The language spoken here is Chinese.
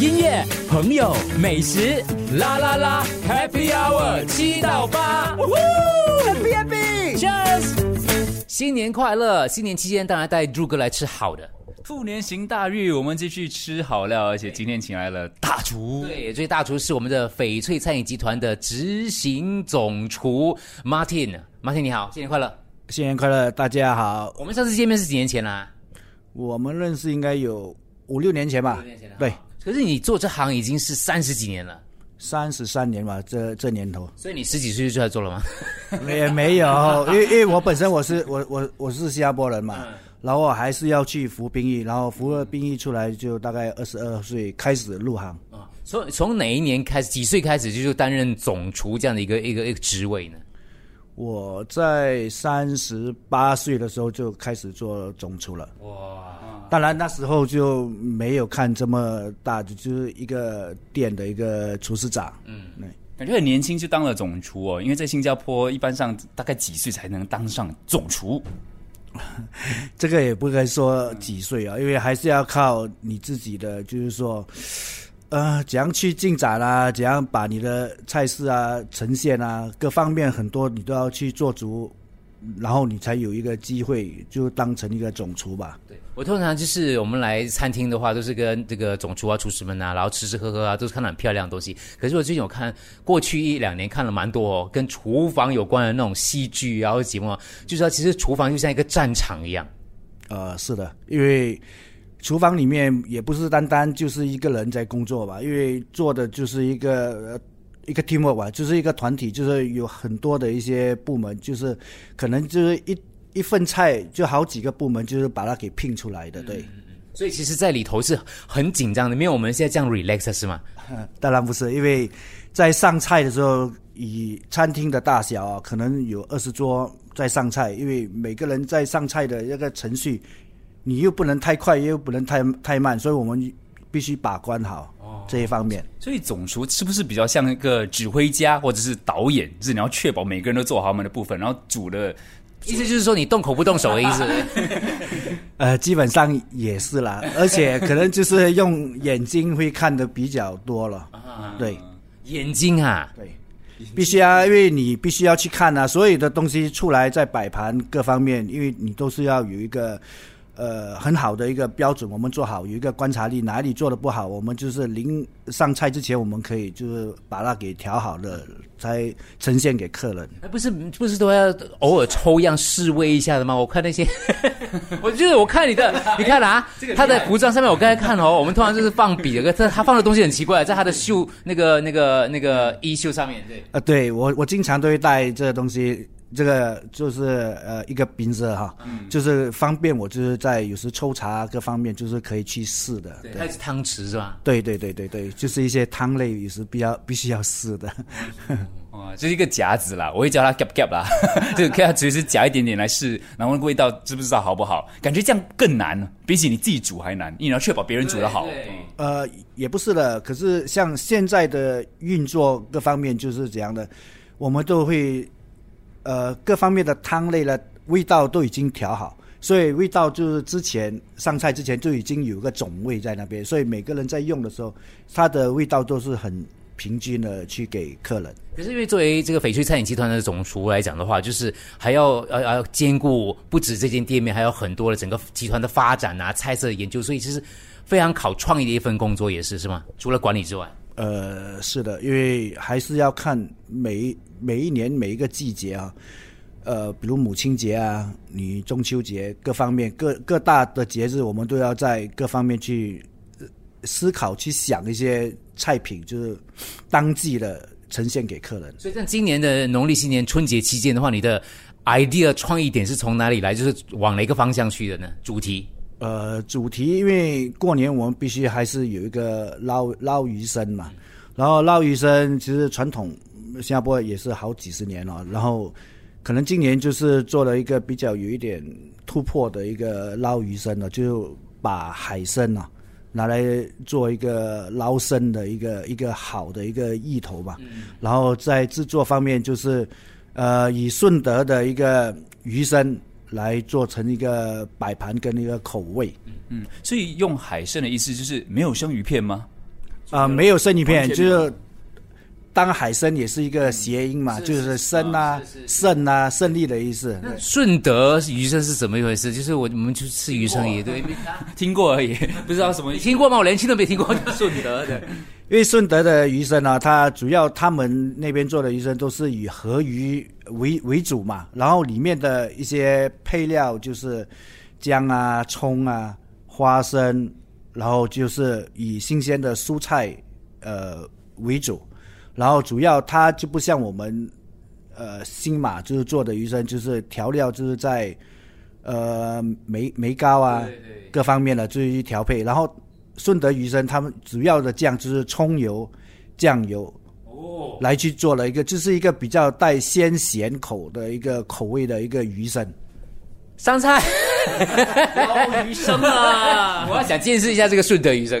音乐、朋友、美食，啦啦啦，Happy Hour 七到八，Happy Happy，Cheers！新年快乐！新年期间当然带朱哥来吃好的。兔年行大运，我们继续吃好料，而且今天请来了大厨。对，这位大厨是我们的翡翠餐饮集团的执行总厨 Martin。Martin 你好，新年快乐！新年快乐，大家好。我们上次见面是几年前啦？我们认识应该有五六年前吧？六年前了对，可是你做这行已经是三十几年了，三十三年吧，这这年头所以你十几岁就出来做了吗？也没有，因为因为我本身我是我我我是新加坡人嘛，然后我还是要去服兵役，然后服了兵役出来就大概二十二岁开始入行。啊，从从哪一年开始，几岁开始就就担任总厨这样的一个一个一个职位呢？我在三十八岁的时候就开始做总厨了。哇，当然那时候就没有看这么大，就就是一个店的一个厨师长。嗯，对。感觉很年轻就当了总厨哦，因为在新加坡一般上大概几岁才能当上总厨？这个也不该说几岁啊，因为还是要靠你自己的，就是说，呃，怎样去进展啊，怎样把你的菜式啊呈现啊，各方面很多你都要去做足，然后你才有一个机会就当成一个总厨吧。对我通常就是我们来餐厅的话，都是跟这个总厨啊、厨师们啊，然后吃吃喝喝啊，都是看到很漂亮的东西。可是我最近有看过去一两年看了蛮多、哦、跟厨房有关的那种戏剧啊或者节目啊，就知道其实厨房就像一个战场一样。呃，是的，因为厨房里面也不是单单就是一个人在工作吧，因为做的就是一个呃一个 teamwork 吧，就是一个团体，就是有很多的一些部门，就是可能就是一一份菜就好几个部门，就是把它给拼出来的，对。所以其实，在里头是很紧张的，没有我们现在这样 relax 是吗？当然不是，因为在上菜的时候，以餐厅的大小啊，可能有二十桌在上菜，因为每个人在上菜的那个程序，你又不能太快，又不能太太慢，所以我们必须把关好这一方面。所以总厨是不是比较像一个指挥家或者是导演？就是你要确保每个人都做好他们的部分，然后煮的意思就是说你动口不动手的意思。呃，基本上也是啦，而且可能就是用眼睛会看的比较多了。对眼睛啊，对，必须啊，因为你必须要去看啊，所有的东西出来在摆盘各方面，因为你都是要有一个呃很好的一个标准，我们做好有一个观察力，哪里做的不好，我们就是临上菜之前，我们可以就是把它给调好了，才呈现给客人。哎，不是不是都要偶尔抽样试味一下的吗？我看那些，我就是我看你的，你看啊，他的服装上面我刚才看哦，我们通常就是放笔的，但他放的东西很奇怪，在他的袖那个那个那个衣袖上面，对，呃，对我我经常都会带这个东西，这个就是呃一个瓶子哈，就是方便我就是在有时抽查各方面就是可以去试的。对，它是汤匙是吧？对对对对对，就是一些汤类有时比较必须要试的。哦，就是一个夹子啦，我会叫它 gap gap 啦，就是可以随时夹一点点来试，然后味道知不知道好不好？感觉这样更难，比起你自己煮还难，你要确保别人煮的好。对呃，也不是的，可是像现在的运作各方面就是怎样的，我们都会呃各方面的汤类呢味道都已经调好，所以味道就是之前上菜之前就已经有个种味在那边，所以每个人在用的时候，它的味道都是很平均的去给客人。可是因为作为这个翡翠餐饮集团的总厨来讲的话，就是还要要要兼顾不止这间店面，还有很多的整个集团的发展啊、菜色的研究，所以其实非常考创意的一份工作，也是是吗？除了管理之外，呃，是的，因为还是要看每一每一年每一个季节啊，呃，比如母亲节啊、你中秋节各方面各各大的节日，我们都要在各方面去呃思考、去想一些菜品，就是当季的呈现给客人。所以像今年的农历新年春节期间的话，你的 idea 创意点是从哪里来？就是往哪个方向去的呢？主题？呃，主题因为过年我们必须还是有一个捞捞鱼生嘛，然后捞鱼生其实传统新加坡也是好几十年了，然后可能今年就是做了一个比较有一点突破的一个捞鱼生了，就把海参啊拿来做一个捞生的一个一个好的一个意头吧，然后在制作方面就是呃以顺德的一个鱼生。来做成一个摆盘跟一个口味，嗯，所以用海参的意思就是没有生鱼片吗？啊、没有生鱼片，就是当海参也是一个谐音嘛，是就是是生啊胜啊、胜利的意思。顺德鱼生是怎么一回事？就是我我们去吃鱼生也对，听过而已，不知道什么你听过吗？我连听都没听过。顺德的 因为顺德的鱼生呢，它主要他们那边做的鱼生都是以河鱼为为主嘛，然后里面的一些配料就是姜啊、葱啊、花生，然后就是以新鲜的蔬菜呃为主，然后主要它就不像我们呃新马就是做的鱼生，就是调料就是在呃梅梅膏啊各方面的就是去调配，然后顺德鱼生他们主要的酱就是葱油、酱油哦，来去做了一个，就是一个比较带鲜咸口的一个口味的一个鱼生。上菜，捞鱼生啊！我要想见识一下这个顺德鱼生。